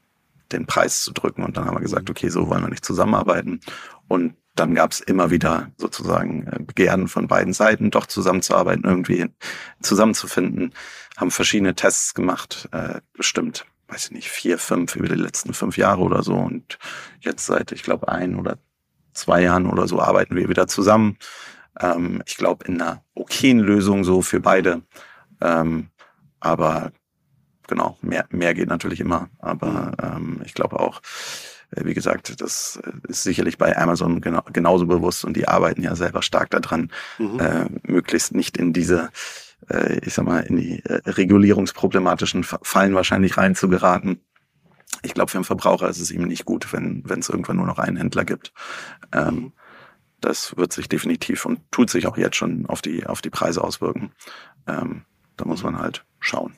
den Preis zu drücken. Und dann haben wir gesagt, okay, so wollen wir nicht zusammenarbeiten. Und dann gab es immer wieder sozusagen äh, Begehren von beiden Seiten, doch zusammenzuarbeiten, irgendwie zusammenzufinden, haben verschiedene Tests gemacht, äh, bestimmt, weiß ich nicht, vier, fünf über die letzten fünf Jahre oder so. Und jetzt seit, ich glaube, ein oder zwei Jahren oder so arbeiten wir wieder zusammen. Ähm, ich glaube, in einer okayen Lösung so für beide. Ähm, aber genau, mehr, mehr geht natürlich immer. Aber ähm, ich glaube auch, wie gesagt, das ist sicherlich bei Amazon genau, genauso bewusst und die arbeiten ja selber stark daran, mhm. äh, möglichst nicht in diese äh, ich sag mal, in die äh, regulierungsproblematischen Fallen wahrscheinlich rein zu geraten. Ich glaube, für den Verbraucher ist es ihm nicht gut, wenn wenn es irgendwann nur noch einen Händler gibt. Ähm, mhm. das wird sich definitiv und tut sich auch jetzt schon auf die auf die Preise auswirken. Ähm, da muss man halt schauen.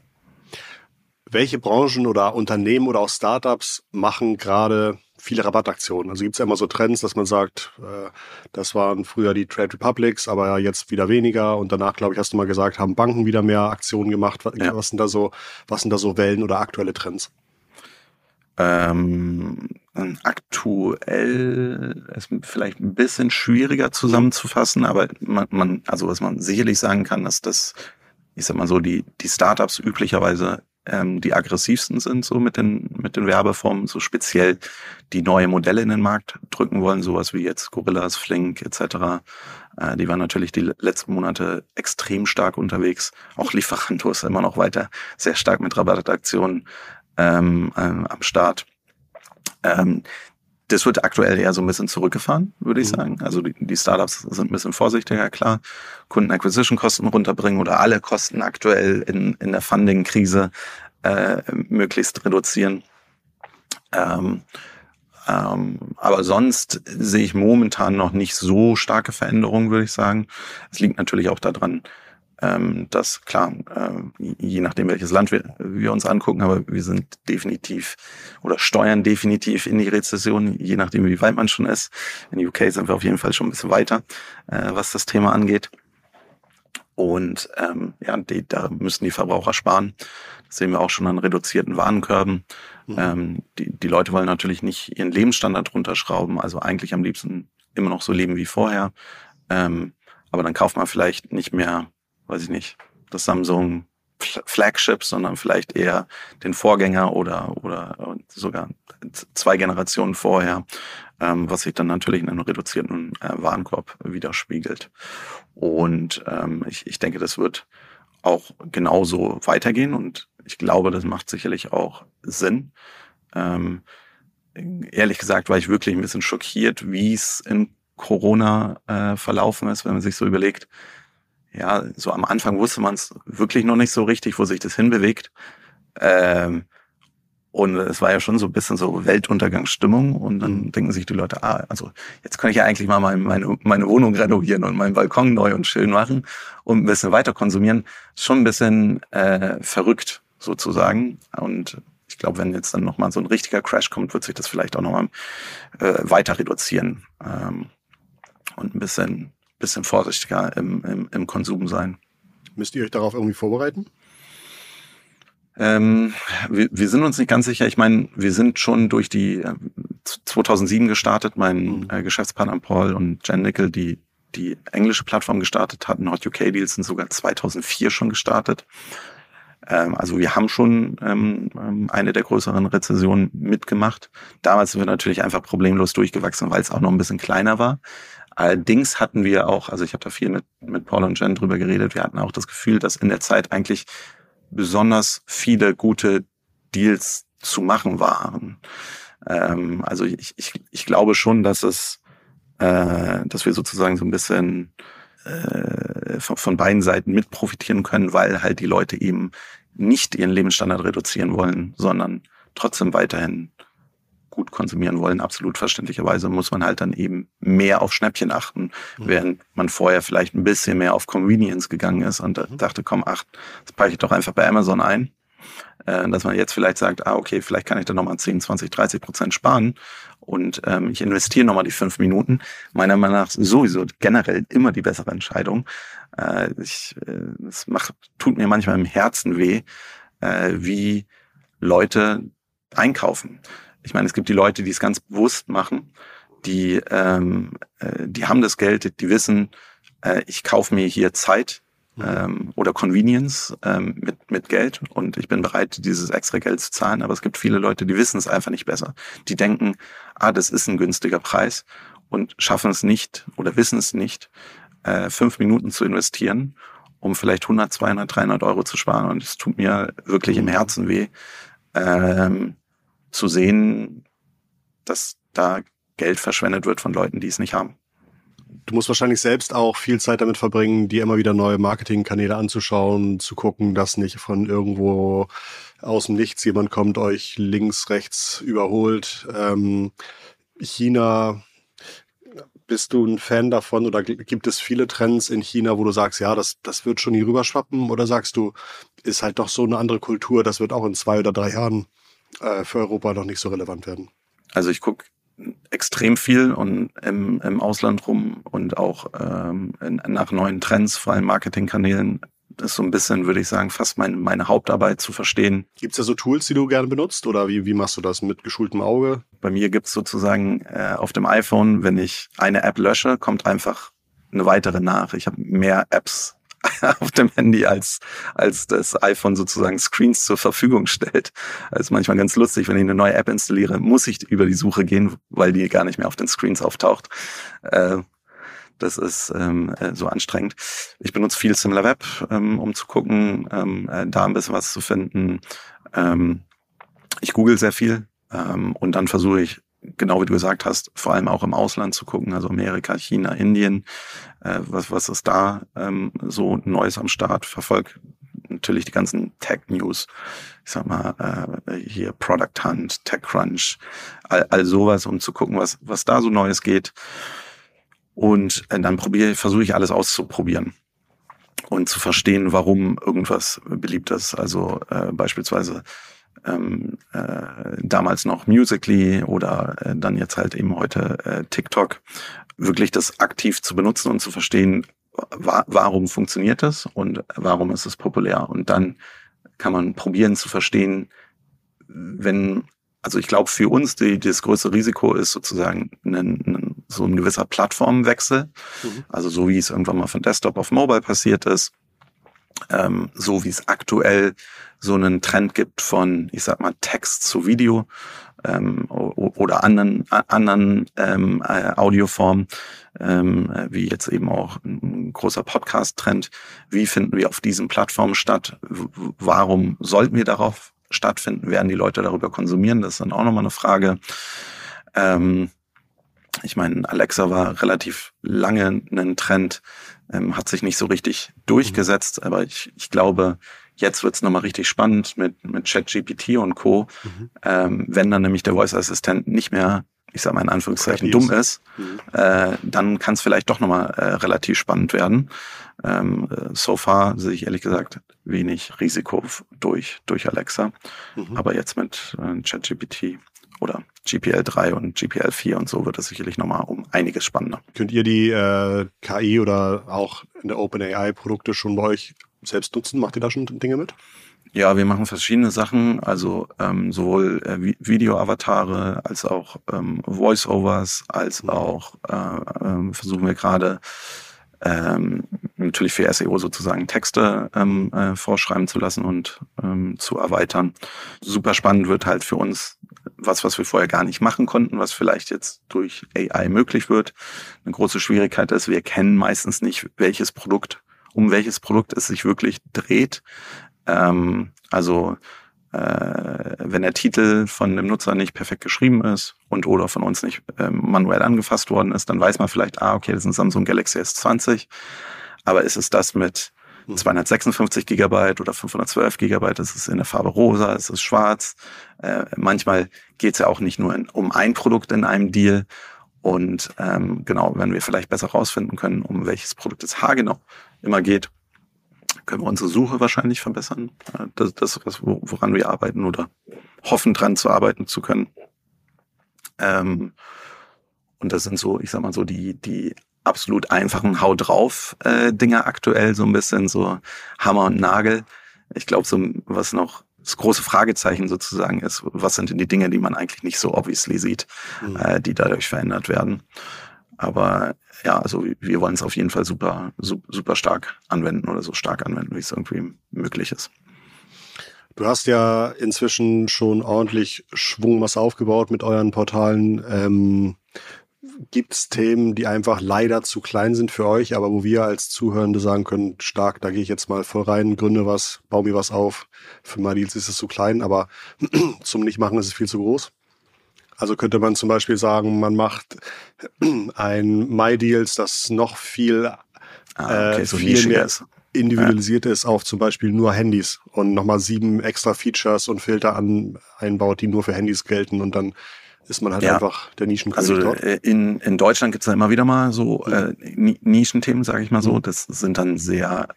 Welche Branchen oder Unternehmen oder auch Startups machen gerade viele Rabattaktionen. Also gibt es ja immer so Trends, dass man sagt, äh, das waren früher die Trade Republics, aber jetzt wieder weniger. Und danach, glaube ich, hast du mal gesagt, haben Banken wieder mehr Aktionen gemacht. Was, ja. was sind da so, was sind da so Wellen oder aktuelle Trends? Ähm, aktuell ist vielleicht ein bisschen schwieriger zusammenzufassen, aber man, man, also was man sicherlich sagen kann, dass das, ich sag mal so, die, die Startups üblicherweise ähm, die aggressivsten sind, so mit den, mit den Werbeformen, so speziell die neue Modelle in den Markt drücken wollen, sowas wie jetzt Gorillas, Flink etc. Äh, die waren natürlich die letzten Monate extrem stark unterwegs. Auch Lieferanto ist immer noch weiter sehr stark mit Rabattaktionen ähm, ähm, am Start. Ähm, das wird aktuell eher so ein bisschen zurückgefahren, würde ich mhm. sagen. Also die, die, Startups sind ein bisschen vorsichtiger, klar. Kunden-Acquisition-Kosten runterbringen oder alle Kosten aktuell in, in der Funding-Krise äh, möglichst reduzieren. Ähm, ähm, aber sonst sehe ich momentan noch nicht so starke Veränderungen, würde ich sagen. Es liegt natürlich auch daran, ähm, dass klar, äh, je nachdem welches Land wir, wir uns angucken, aber wir sind definitiv oder steuern definitiv in die Rezession, je nachdem wie weit man schon ist. In UK sind wir auf jeden Fall schon ein bisschen weiter, äh, was das Thema angeht. Und ähm, ja, die, da müssen die Verbraucher sparen. Das sehen wir auch schon an reduzierten Warenkörben. Mhm. Ähm, die, die Leute wollen natürlich nicht ihren Lebensstandard runterschrauben, also eigentlich am liebsten immer noch so leben wie vorher. Ähm, aber dann kauft man vielleicht nicht mehr weiß ich nicht, das Samsung Flagship, sondern vielleicht eher den Vorgänger oder, oder sogar zwei Generationen vorher, ähm, was sich dann natürlich in einem reduzierten äh, Warenkorb widerspiegelt. Und ähm, ich, ich denke, das wird auch genauso weitergehen und ich glaube, das macht sicherlich auch Sinn. Ähm, ehrlich gesagt war ich wirklich ein bisschen schockiert, wie es in Corona äh, verlaufen ist, wenn man sich so überlegt, ja, so am Anfang wusste man es wirklich noch nicht so richtig, wo sich das hinbewegt. Ähm, und es war ja schon so ein bisschen so Weltuntergangsstimmung. Und dann denken sich die Leute, ah, also jetzt kann ich ja eigentlich mal meine, meine Wohnung renovieren und meinen Balkon neu und schön machen und ein bisschen weiter konsumieren. Schon ein bisschen äh, verrückt sozusagen. Und ich glaube, wenn jetzt dann nochmal so ein richtiger Crash kommt, wird sich das vielleicht auch nochmal äh, weiter reduzieren. Ähm, und ein bisschen bisschen vorsichtiger im, im, im Konsum sein. Müsst ihr euch darauf irgendwie vorbereiten? Ähm, wir, wir sind uns nicht ganz sicher. Ich meine, wir sind schon durch die äh, 2007 gestartet. Mein mhm. äh, Geschäftspartner Paul und Jen Nickel, die die englische Plattform gestartet hatten, Hot UK Deals sind sogar 2004 schon gestartet. Ähm, also wir haben schon ähm, ähm, eine der größeren Rezessionen mitgemacht. Damals sind wir natürlich einfach problemlos durchgewachsen, weil es auch noch ein bisschen kleiner war. Allerdings hatten wir auch, also ich habe da viel mit, mit Paul und Jen drüber geredet, wir hatten auch das Gefühl, dass in der Zeit eigentlich besonders viele gute Deals zu machen waren. Ähm, also ich, ich, ich glaube schon, dass es, äh, dass wir sozusagen so ein bisschen äh, von, von beiden Seiten mit profitieren können, weil halt die Leute eben nicht ihren Lebensstandard reduzieren wollen, sondern trotzdem weiterhin gut konsumieren wollen, absolut verständlicherweise, muss man halt dann eben mehr auf Schnäppchen achten, mhm. während man vorher vielleicht ein bisschen mehr auf Convenience gegangen ist und mhm. dachte, komm, ach, das packe ich doch einfach bei Amazon ein. Äh, dass man jetzt vielleicht sagt, ah, okay, vielleicht kann ich da nochmal 10, 20, 30 Prozent sparen und ähm, ich investiere nochmal die fünf Minuten. Meiner Meinung nach sowieso generell immer die bessere Entscheidung. Äh, ich, äh, es macht, tut mir manchmal im Herzen weh, äh, wie Leute einkaufen ich meine, es gibt die Leute, die es ganz bewusst machen, die, ähm, äh, die haben das Geld, die wissen, äh, ich kaufe mir hier Zeit mhm. ähm, oder Convenience ähm, mit, mit Geld und ich bin bereit, dieses extra Geld zu zahlen. Aber es gibt viele Leute, die wissen es einfach nicht besser. Die denken, ah, das ist ein günstiger Preis und schaffen es nicht oder wissen es nicht, äh, fünf Minuten zu investieren, um vielleicht 100, 200, 300 Euro zu sparen. Und es tut mir wirklich im. Herzen weh. Ähm, zu sehen, dass da Geld verschwendet wird von Leuten, die es nicht haben. Du musst wahrscheinlich selbst auch viel Zeit damit verbringen, dir immer wieder neue Marketingkanäle anzuschauen, zu gucken, dass nicht von irgendwo aus dem Nichts jemand kommt, euch links, rechts überholt. Ähm, China, bist du ein Fan davon oder gibt es viele Trends in China, wo du sagst, ja, das, das wird schon hier rüberschwappen? Oder sagst du, ist halt doch so eine andere Kultur, das wird auch in zwei oder drei Jahren äh, für Europa noch nicht so relevant werden? Also ich gucke extrem viel und im, im Ausland rum und auch ähm, in, nach neuen Trends, vor allem Marketingkanälen. Das ist so ein bisschen, würde ich sagen, fast meine, meine Hauptarbeit zu verstehen. Gibt es da so Tools, die du gerne benutzt oder wie, wie machst du das mit geschultem Auge? Bei mir gibt es sozusagen äh, auf dem iPhone, wenn ich eine App lösche, kommt einfach eine weitere nach. Ich habe mehr Apps auf dem Handy als, als das iPhone sozusagen Screens zur Verfügung stellt. Das ist manchmal ganz lustig, wenn ich eine neue App installiere, muss ich über die Suche gehen, weil die gar nicht mehr auf den Screens auftaucht. Äh, das ist ähm, äh, so anstrengend. Ich benutze viel SimilarWeb, ähm, um zu gucken, ähm, äh, da ein bisschen was zu finden. Ich google sehr viel und dann versuche ich genau wie du gesagt hast, vor allem auch im Ausland zu gucken, also Amerika, China, Indien, äh, was, was ist da ähm, so Neues am Start, verfolg natürlich die ganzen Tech-News, ich sag mal, äh, hier Product Hunt, TechCrunch, all, all sowas, um zu gucken, was, was da so Neues geht. Und äh, dann versuche ich alles auszuprobieren und zu verstehen, warum irgendwas beliebt ist. Also äh, beispielsweise ähm, äh, damals noch Musically oder äh, dann jetzt halt eben heute äh, TikTok, wirklich das aktiv zu benutzen und zu verstehen, wa warum funktioniert das und warum ist es populär. Und dann kann man probieren zu verstehen, wenn, also ich glaube, für uns die, das größte Risiko ist sozusagen ein, ein, so ein gewisser Plattformwechsel. Mhm. Also so wie es irgendwann mal von Desktop auf Mobile passiert ist, ähm, so wie es aktuell so einen Trend gibt von, ich sag mal, Text zu Video ähm, oder anderen, anderen ähm, äh, Audioformen, ähm, wie jetzt eben auch ein großer Podcast-Trend. Wie finden wir auf diesen Plattformen statt? Warum sollten wir darauf stattfinden? Werden die Leute darüber konsumieren? Das ist dann auch nochmal eine Frage. Ähm, ich meine, Alexa war relativ lange ein Trend, ähm, hat sich nicht so richtig durchgesetzt, aber ich, ich glaube, Jetzt wird's es nochmal richtig spannend mit, mit ChatGPT und Co. Mhm. Ähm, wenn dann nämlich der Voice-Assistent nicht mehr, ich sag mal in Anführungszeichen, dumm ist, mhm. äh, dann kann es vielleicht doch nochmal äh, relativ spannend werden. Ähm, äh, so far sehe ich ehrlich gesagt wenig Risiko durch, durch Alexa. Mhm. Aber jetzt mit äh, ChatGPT oder GPL3 und GPL4 und so wird es sicherlich nochmal um einiges spannender. Könnt ihr die äh, KI oder auch in der OpenAI-Produkte schon bei euch selbst nutzen? Macht ihr da schon Dinge mit? Ja, wir machen verschiedene Sachen, also ähm, sowohl äh, Video-Avatare als auch ähm, Voice-Overs, als mhm. auch äh, äh, versuchen wir gerade ähm, natürlich für SEO sozusagen Texte ähm, äh, vorschreiben zu lassen und ähm, zu erweitern. Super spannend wird halt für uns was, was wir vorher gar nicht machen konnten, was vielleicht jetzt durch AI möglich wird. Eine große Schwierigkeit ist, wir kennen meistens nicht, welches Produkt um welches Produkt es sich wirklich dreht. Ähm, also äh, wenn der Titel von dem Nutzer nicht perfekt geschrieben ist und oder von uns nicht äh, manuell angefasst worden ist, dann weiß man vielleicht, ah, okay, das ist ein Samsung Galaxy S20. Aber ist es das mit 256 hm. Gigabyte oder 512 Gigabyte, das ist in der Farbe rosa, es ist schwarz. Äh, manchmal geht es ja auch nicht nur in, um ein Produkt in einem Deal. Und ähm, genau, wenn wir vielleicht besser rausfinden können, um welches Produkt es haargenau immer geht, können wir unsere Suche wahrscheinlich verbessern. Äh, das, das ist woran wir arbeiten oder hoffen dran zu arbeiten zu können. Ähm, und das sind so, ich sag mal so, die, die absolut einfachen Hau drauf äh, Dinger aktuell, so ein bisschen so Hammer und Nagel. Ich glaube, so was noch das große Fragezeichen sozusagen ist, was sind denn die Dinge, die man eigentlich nicht so obviously sieht, mhm. äh, die dadurch verändert werden. Aber ja, also wir wollen es auf jeden Fall super, super stark anwenden oder so stark anwenden, wie es irgendwie möglich ist. Du hast ja inzwischen schon ordentlich Schwungmasse aufgebaut mit euren Portalen. Ähm, Gibt es Themen, die einfach leider zu klein sind für euch, aber wo wir als Zuhörende sagen können, stark, da gehe ich jetzt mal voll rein, gründe was, baue mir was auf. Für Deals ist es zu klein, aber zum Nichtmachen ist es viel zu groß. Also könnte man zum Beispiel sagen, man macht ein MyDeals, das noch viel, Ah, okay, äh, so viel mehr ist. individualisiert ist auf zum Beispiel nur Handys und nochmal sieben extra Features und Filter an, einbaut, die nur für Handys gelten und dann ist man halt Ja. einfach der Nischenkönig Also dort. äh, in, in Deutschland gibt's da immer wieder mal so äh, Ni- Nischenthemen, sage ich mal so. Mhm. Das sind dann sehr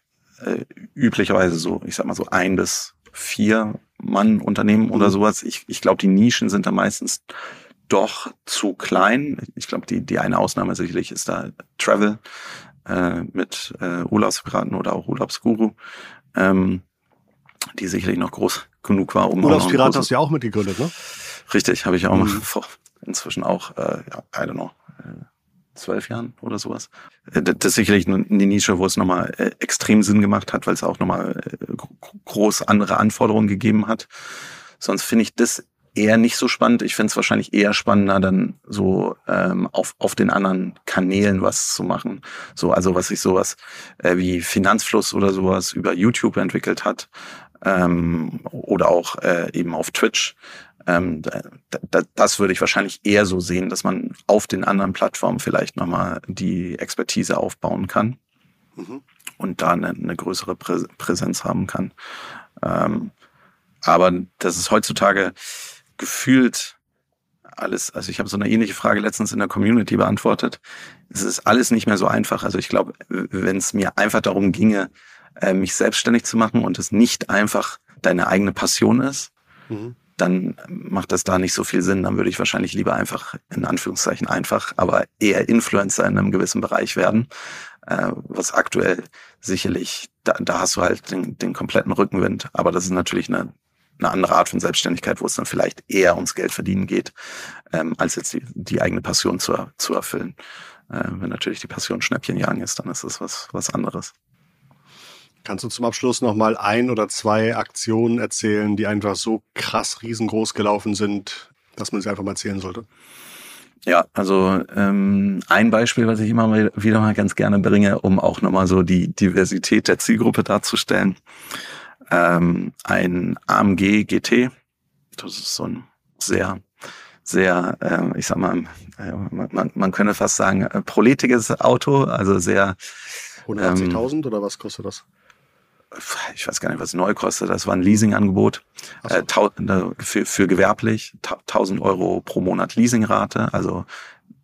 äh, üblicherweise so, ich sag mal so ein bis vier Mann Unternehmen oder Mhm. sowas. Ich, ich glaube, die Nischen sind da meistens doch zu klein. Ich glaube, die, die eine Ausnahme sicherlich ist da Travel äh, mit äh, Urlaubspiraten oder auch Urlaubsguru, ähm, die sicherlich noch groß genug war, um Urlaubspirat hast du ja auch mitgegründet, ne? Richtig, habe ich auch Mhm. inzwischen auch, äh, ja, I don't know, äh, zwölf Jahren oder sowas. Äh, das ist sicherlich eine Nische, wo es nochmal äh, extrem Sinn gemacht hat, weil es auch nochmal äh, gro- groß andere Anforderungen gegeben hat. Sonst finde ich das eher nicht so spannend. Ich finde es wahrscheinlich eher spannender, dann so ähm, auf, auf den anderen Kanälen was zu machen. So, also was sich sowas äh, wie Finanzfluss oder sowas über YouTube entwickelt hat. Ähm, oder auch äh, eben auf Twitch. Ähm, da, da, das würde ich wahrscheinlich eher so sehen, dass man auf den anderen Plattformen vielleicht nochmal die Expertise aufbauen kann Mhm. und da eine, eine größere Prä Präsenz haben kann. Ähm, aber das ist heutzutage gefühlt alles, also ich habe so eine ähnliche Frage letztens in der Community beantwortet. Es ist alles nicht mehr so einfach. Also ich glaube, wenn es mir einfach darum ginge, äh, mich selbstständig zu machen und es nicht einfach deine eigene Passion ist, Mhm. Dann macht das da nicht so viel Sinn. Dann würde ich wahrscheinlich lieber einfach, in Anführungszeichen einfach, aber eher Influencer in einem gewissen Bereich werden. Äh, was aktuell sicherlich, da, da hast du halt den, den kompletten Rückenwind. Aber das ist natürlich eine, eine andere Art von Selbstständigkeit, wo es dann vielleicht eher ums Geld verdienen geht, ähm, als jetzt die, die eigene Passion zu, zu erfüllen. Äh, wenn natürlich die Passion Schnäppchenjagen ist, dann ist das was, was anderes. Kannst du zum Abschluss nochmal ein oder zwei Aktionen erzählen, die einfach so krass riesengroß gelaufen sind, dass man sie einfach mal erzählen sollte? Ja, also ähm, ein Beispiel, was ich immer wieder mal ganz gerne bringe, um auch nochmal so die Diversität der Zielgruppe darzustellen. Ähm, ein AMG GT, das ist so ein sehr, sehr, äh, ich sag mal, äh, man, man könnte fast sagen, äh, proletiges Auto, also sehr, 180.000 oder was kostet das? Ich weiß gar nicht, was neu kostet, das war ein Leasingangebot so. äh, äh, für, für gewerblich, ta- 1000 Euro pro Monat Leasingrate, also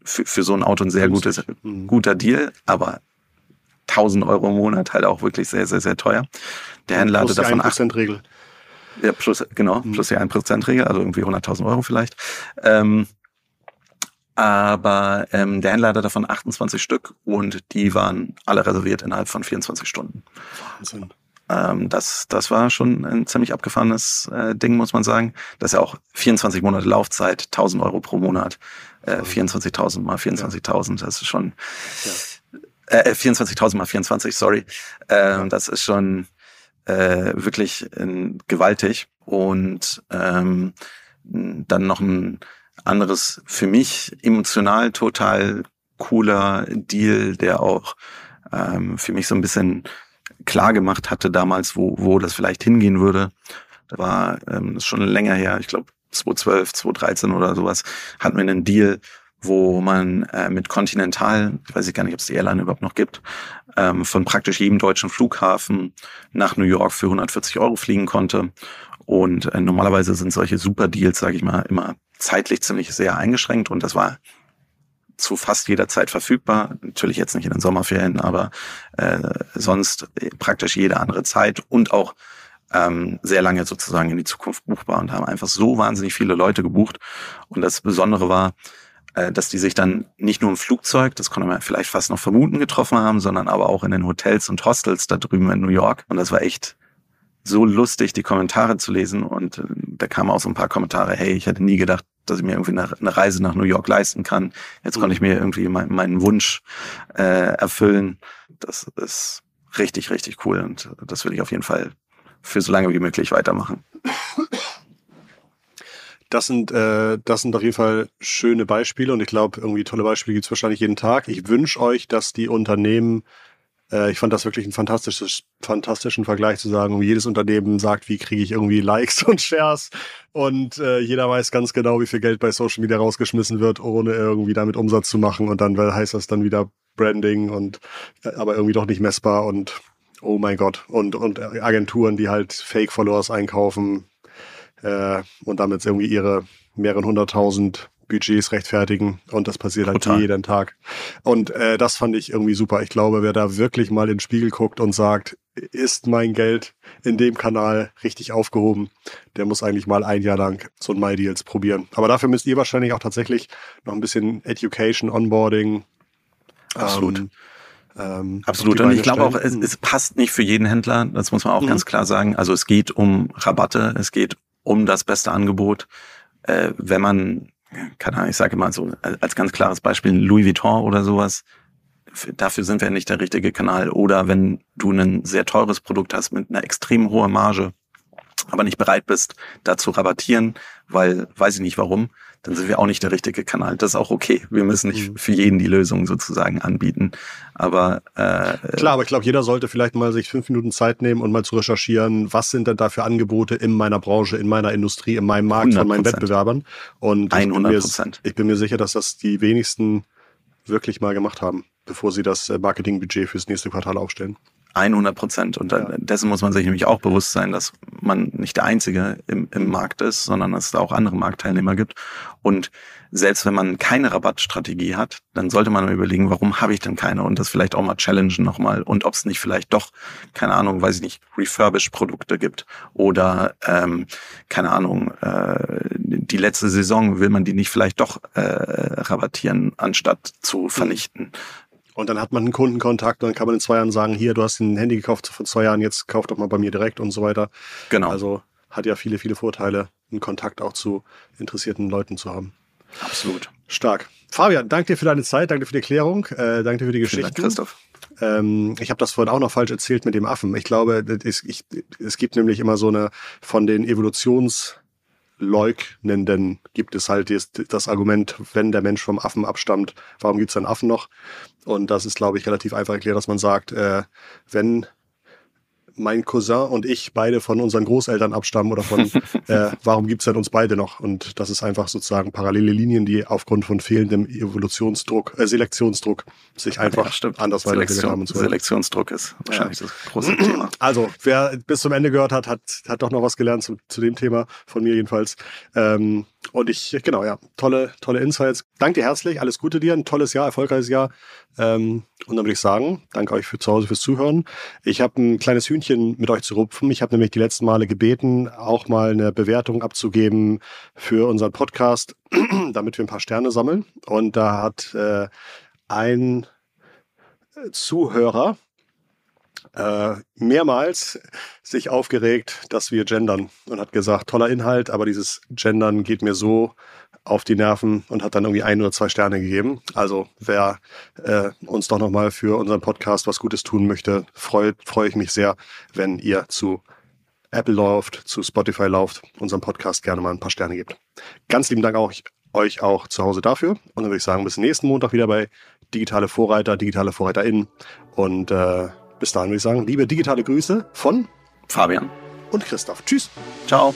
für, für so ein Auto ein sehr gutes. Mhm. guter Deal, aber 1000 Euro im Monat halt auch wirklich sehr, sehr, sehr teuer. Der Händler hatte davon acht, 1%-Regel. ja, plus, genau, Mhm. plus die 1%-Regel, also irgendwie 100.000 Euro vielleicht. Ähm, aber ähm, der Händler hatte davon 28 Stück und die waren alle reserviert innerhalb von 24 Stunden. Wahnsinn. Ähm, das, das war schon ein ziemlich abgefahrenes äh, Ding, muss man sagen. Das ist ja auch 24 Monate Laufzeit, 1000 Euro pro Monat, äh, 24.000 mal 24.000, das ist schon, äh, 24.000 mal 24, sorry. Ähm, Das ist schon äh, wirklich äh, gewaltig. Und ähm, dann noch ein anderes, für mich emotional total cooler Deal, der auch ähm, für mich so ein bisschen klar gemacht hatte damals, wo, wo das vielleicht hingehen würde. Da war ähm, ist schon länger her, ich glaube 2012, 2013 oder sowas, hatten wir einen Deal, wo man äh, mit Continental, ich weiß gar nicht, ob es die Airline überhaupt noch gibt, ähm, von praktisch jedem deutschen Flughafen nach New York für 140 Euro fliegen konnte. Und äh, normalerweise sind solche Super-Deals, sage ich mal, immer zeitlich ziemlich sehr eingeschränkt und das war zu fast jeder Zeit verfügbar. Natürlich jetzt nicht in den Sommerferien, aber äh, sonst praktisch jede andere Zeit und auch ähm, sehr lange sozusagen in die Zukunft buchbar und haben einfach so wahnsinnig viele Leute gebucht. Und das Besondere war, äh, dass die sich dann nicht nur im Flugzeug, das konnte man vielleicht fast noch vermuten, getroffen haben, sondern aber auch in den Hotels und Hostels da drüben in New York. Und das war echt so lustig, die Kommentare zu lesen. Und äh, da kamen auch so ein paar Kommentare, hey, ich hätte nie gedacht, dass ich mir irgendwie eine, eine Reise nach New York leisten kann. Jetzt konnte ich mir irgendwie mein, meinen Wunsch äh, erfüllen. Das ist richtig, richtig cool. Und das will ich auf jeden Fall für so lange wie möglich weitermachen. Das sind, äh, das sind auf jeden Fall schöne Beispiele und ich glaube, irgendwie tolle Beispiele gibt's wahrscheinlich jeden Tag. Ich wünsche euch, dass die Unternehmen Äh, ich fand das wirklich ein fantastisches, fantastischen Vergleich zu sagen, jedes Unternehmen sagt, wie kriege ich irgendwie Likes und Shares. Und äh, jeder weiß ganz genau, wie viel Geld bei Social Media rausgeschmissen wird, ohne irgendwie damit Umsatz zu machen. Und dann heißt das dann wieder Branding und äh, aber irgendwie doch nicht messbar. Und oh mein Gott. Und und Agenturen, die halt Fake Followers einkaufen äh, und damit irgendwie ihre mehreren hunderttausend Budgets rechtfertigen und das passiert halt Total. jeden Tag. Und äh, das fand ich irgendwie super. Ich glaube, wer da wirklich mal in den Spiegel guckt und sagt, ist mein Geld in dem Kanal richtig aufgehoben, der muss eigentlich mal ein Jahr lang so ein MyDeals probieren. Aber dafür müsst ihr wahrscheinlich auch tatsächlich noch ein bisschen Education, Onboarding. Absolut. Ähm, ähm, Absolut. Und ich glaube auch, es, es, passt nicht für jeden Händler. Das muss man auch mhm. ganz klar sagen. Also es geht um Rabatte, es geht um das beste Angebot. Äh, wenn man keine Ahnung, ich sage mal so, als ganz klares Beispiel Louis Vuitton oder sowas, dafür sind wir nicht der richtige Kanal. Oder wenn du ein sehr teures Produkt hast mit einer extrem hohen Marge, aber nicht bereit bist, da zu rabattieren, weil, weiß ich nicht warum, dann sind wir auch nicht der richtige Kanal. Das ist auch okay. Wir müssen nicht mhm. für jeden die Lösung sozusagen anbieten. Aber äh, klar, aber ich glaube, jeder sollte vielleicht mal sich fünf Minuten Zeit nehmen und mal zu recherchieren, was sind denn da für Angebote in meiner Branche, in meiner Industrie, in meinem Markt 100%. von meinen Wettbewerbern. Und 100 Prozent. Ich bin mir sicher, dass das die wenigsten wirklich mal gemacht haben, bevor sie das äh, Marketingbudget fürs nächste Quartal aufstellen. 100 Prozent. Und ja. dessen muss man sich nämlich auch bewusst sein, dass man nicht der Einzige im, im Markt ist, sondern dass es da auch andere Marktteilnehmer gibt. Und selbst wenn man keine Rabattstrategie hat, dann sollte man überlegen, warum habe ich denn keine und das vielleicht auch mal challengen nochmal und ob es nicht vielleicht doch, keine Ahnung, weiß ich nicht, Refurbished-Produkte gibt oder ähm, keine Ahnung, äh, die letzte Saison will man die nicht vielleicht doch äh, rabattieren, anstatt zu vernichten. Und dann hat man einen Kundenkontakt und dann kann man in zwei Jahren sagen, hier, du hast ein Handy gekauft vor zwei Jahren, jetzt kauf doch mal bei mir direkt und so weiter. Genau. Also hat ja viele, viele Vorteile, einen Kontakt auch zu interessierten Leuten zu haben. Absolut. Stark. Fabian, danke dir für deine Zeit, danke dir für die Erklärung, äh, danke dir für die Geschichte. Dank, Christoph. Ähm, ich habe das vorhin auch noch falsch erzählt mit dem Affen. Ich glaube, ist, ich, es gibt nämlich immer so eine von den Evolutions- Leugnenden gibt es halt das Argument, wenn der Mensch vom Affen abstammt, warum gibt es einen Affen noch? Und das ist, glaube ich, relativ einfach erklärt, dass man sagt, äh, wenn mein Cousin und ich beide von unseren Großeltern abstammen oder von, äh, warum gibt's denn uns beide noch? Und das ist einfach sozusagen parallele Linien, die aufgrund von fehlendem Evolutionsdruck, äh, Selektionsdruck sich einfach ja, anders weiterentwickelt haben. Und so Selektionsdruck ist wahrscheinlich ja. das große Thema. Also, wer bis zum Ende gehört hat, hat, hat doch noch was gelernt zu, zu dem Thema, von mir jedenfalls. Ähm, und ich, genau, ja, tolle, tolle Insights. Danke dir herzlich, alles Gute dir, ein tolles Jahr, erfolgreiches Jahr. Ähm, und dann würde ich sagen, danke euch für zu Hause fürs Zuhören. Ich habe ein kleines Hühnchen mit euch zu rupfen. Ich habe nämlich die letzten Male gebeten, auch mal eine Bewertung abzugeben für unseren Podcast, damit wir ein paar Sterne sammeln. Und da hat äh, ein Zuhörer äh, mehrmals sich aufgeregt, dass wir gendern und hat gesagt, toller Inhalt, aber dieses Gendern geht mir so auf die Nerven und hat dann irgendwie ein oder zwei Sterne gegeben. Also wer äh, uns doch nochmal für unseren Podcast was Gutes tun möchte, freue freu ich mich sehr, wenn ihr zu Apple läuft, zu Spotify lauft, unserem Podcast gerne mal ein paar Sterne gebt. Ganz lieben Dank auch euch auch zu Hause dafür. Und dann würde ich sagen, bis nächsten Montag wieder bei Digitale Vorreiter, Digitale VorreiterInnen. Und äh, bis dahin würde ich sagen, liebe digitale Grüße von Fabian und Christoph. Tschüss. Ciao.